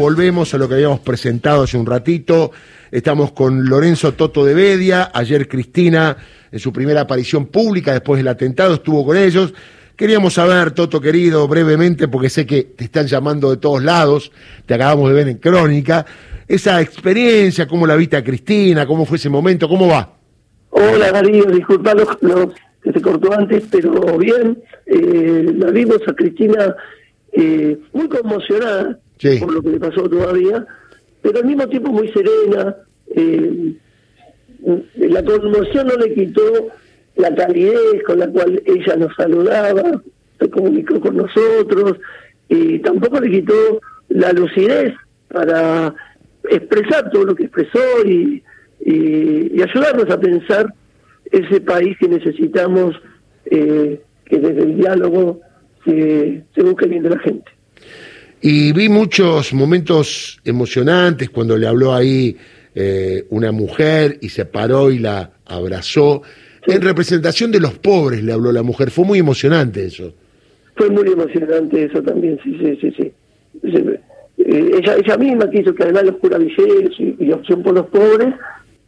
Volvemos a lo que habíamos presentado hace un ratito. Estamos con Lorenzo Toto de Bedia. Ayer Cristina, en su primera aparición pública después del atentado, estuvo con ellos. Queríamos saber, Toto querido, brevemente, porque sé que te están llamando de todos lados, te acabamos de ver en Crónica, esa experiencia, cómo la viste a Cristina, cómo fue ese momento, cómo va. Hola Darío, disculpa los, que se cortó antes, pero bien, eh, la vimos a Cristina eh, muy conmocionada por lo que le pasó todavía, pero al mismo tiempo muy serena. Eh, la conmoción no le quitó la calidez con la cual ella nos saludaba, se comunicó con nosotros, y tampoco le quitó la lucidez para expresar todo lo que expresó y, ayudarnos a pensar ese país que necesitamos, eh, que desde el diálogo se, se busque bien de la gente. Y vi muchos momentos emocionantes cuando le habló ahí eh, una mujer y se paró y la abrazó. En representación de los pobres le habló la mujer. Fue muy emocionante eso. Fue muy emocionante eso también, sí, sí, sí. sí. Eh, ella, ella misma quiso que además los curavilleros y, y opción por los pobres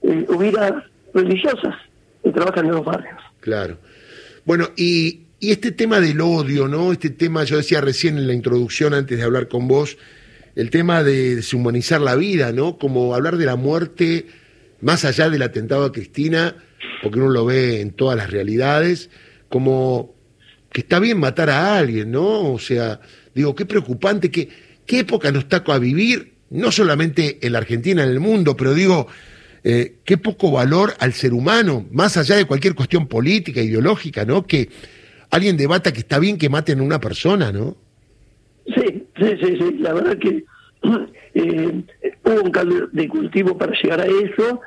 eh, hubiera religiosas que trabajan en los barrios. Claro. Bueno, y y este tema del odio, ¿no? Este tema, yo decía recién en la introducción, antes de hablar con vos, el tema de deshumanizar la vida, ¿no? Como hablar de la muerte más allá del atentado a Cristina, porque uno lo ve en todas las realidades, como que está bien matar a alguien, ¿no? O sea, digo, qué preocupante, qué, qué época nos está a vivir, no solamente en la Argentina, en el mundo, pero digo, eh, qué poco valor al ser humano, más allá de cualquier cuestión política, ideológica, ¿no? Que alguien debata que está bien que maten a una persona, ¿no? Sí, sí, sí, sí. La verdad que eh, hubo un cambio de cultivo para llegar a eso.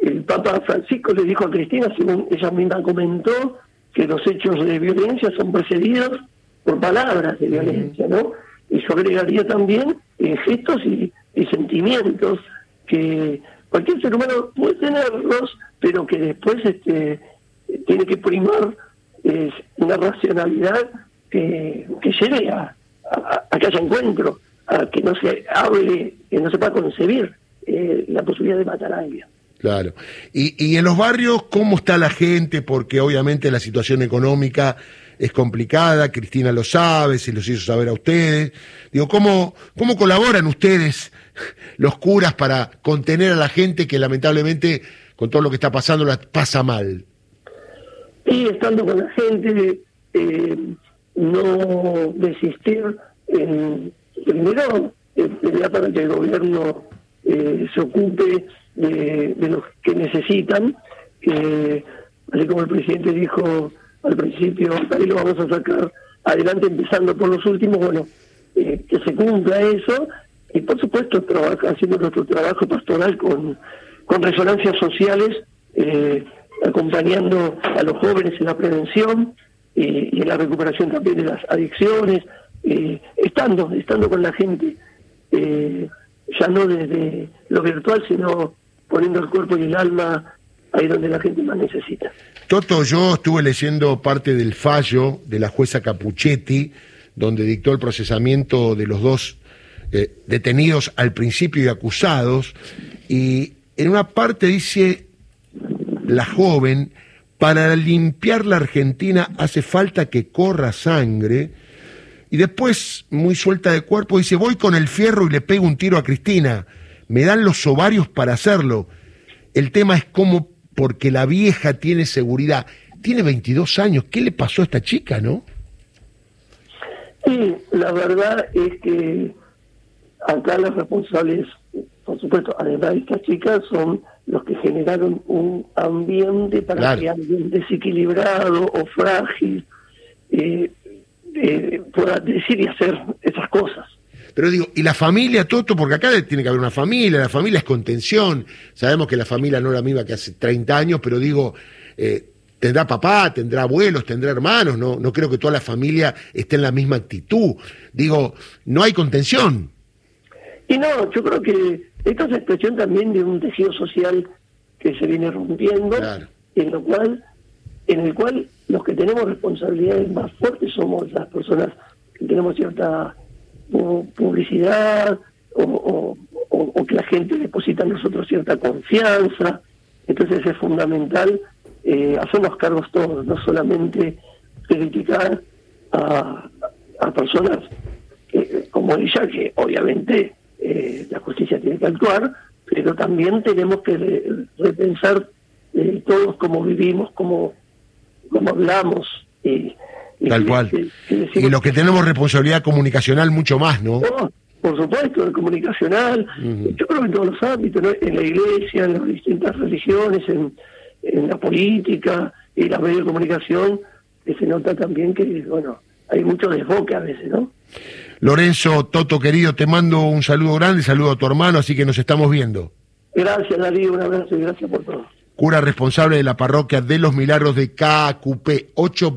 El Papa Francisco le dijo a Cristina, según ella misma comentó, que los hechos de violencia son precedidos por palabras de violencia, ¿no? Y yo agregaría también eh, gestos y, y sentimientos que cualquier ser humano puede tenerlos, pero que después este, tiene que primar es una racionalidad que, que lleve a, que haya encuentro, a que no se hable, que no se pueda concebir eh, la posibilidad de matar a alguien. Claro. Y, y en los barrios, ¿cómo está la gente? Porque obviamente la situación económica es complicada, Cristina lo sabe, se los hizo saber a ustedes. Digo, ¿cómo, cómo colaboran ustedes, los curas, para contener a la gente que lamentablemente, con todo lo que está pasando, la pasa mal? Y estando con la gente, eh, no desistir en, primero, para que el gobierno eh, se ocupe de, los que necesitan, así como el presidente dijo al principio, ahí lo vamos a sacar adelante empezando por los últimos, bueno, eh, que se cumpla eso y por supuesto trabaja, haciendo nuestro trabajo pastoral con, con resonancias sociales acompañando a los jóvenes en la prevención y en la recuperación también de las adicciones, estando, estando con la gente, eh, ya no desde lo virtual, sino poniendo el cuerpo y el alma ahí donde la gente más necesita. Toto, yo estuve leyendo parte del fallo de la jueza Capuchetti, donde dictó el procesamiento de los dos eh, detenidos al principio y acusados, y en una parte dice la joven, para limpiar la Argentina hace falta que corra sangre. Y después, muy suelta de cuerpo, dice, voy con el fierro y le pego un tiro a Cristina. Me dan los ovarios para hacerlo. El tema es cómo, porque la vieja tiene seguridad. Tiene 22 años. ¿Qué le pasó a esta chica, no? Sí, la verdad es que acá los responsables, por supuesto, además de esta chica, son los que generaron un ambiente para que alguien desequilibrado o frágil eh, eh, pueda decir y hacer esas cosas. Pero digo, ¿y la familia, Toto? Porque acá tiene que haber una familia, la familia es contención. Sabemos que la familia no es la misma que hace 30 años, pero digo, eh, tendrá papá, tendrá abuelos, tendrá hermanos, no, no creo que toda la familia esté en la misma actitud. Digo, no hay contención. Y no, yo creo que esto es expresión también de un tejido social que se viene rompiendo, en lo cual, en el cual los que tenemos responsabilidades más fuertes somos las personas que tenemos cierta publicidad o, o, que la gente deposita en nosotros cierta confianza. Entonces es fundamental eh, hacernos cargos todos, no solamente criticar a, a personas como ella, que obviamente eh, la justicia tiene que actuar, pero también tenemos que repensar eh, todos cómo vivimos, cómo, cómo hablamos. Y, Tal cual. y los que tenemos responsabilidad comunicacional mucho más, ¿no? por supuesto, comunicacional, yo creo que en todos los ámbitos, en la iglesia, en las distintas religiones, en, en la política y la medios de comunicación, se nota también que, bueno, hay mucho desboque a veces, ¿no? Lorenzo, Toto querido, te mando un saludo grande, saludo a tu hermano, así que nos estamos viendo. Gracias, Darío, un abrazo y gracias por todo. Cura responsable de la parroquia de los Milagros de KQP 820.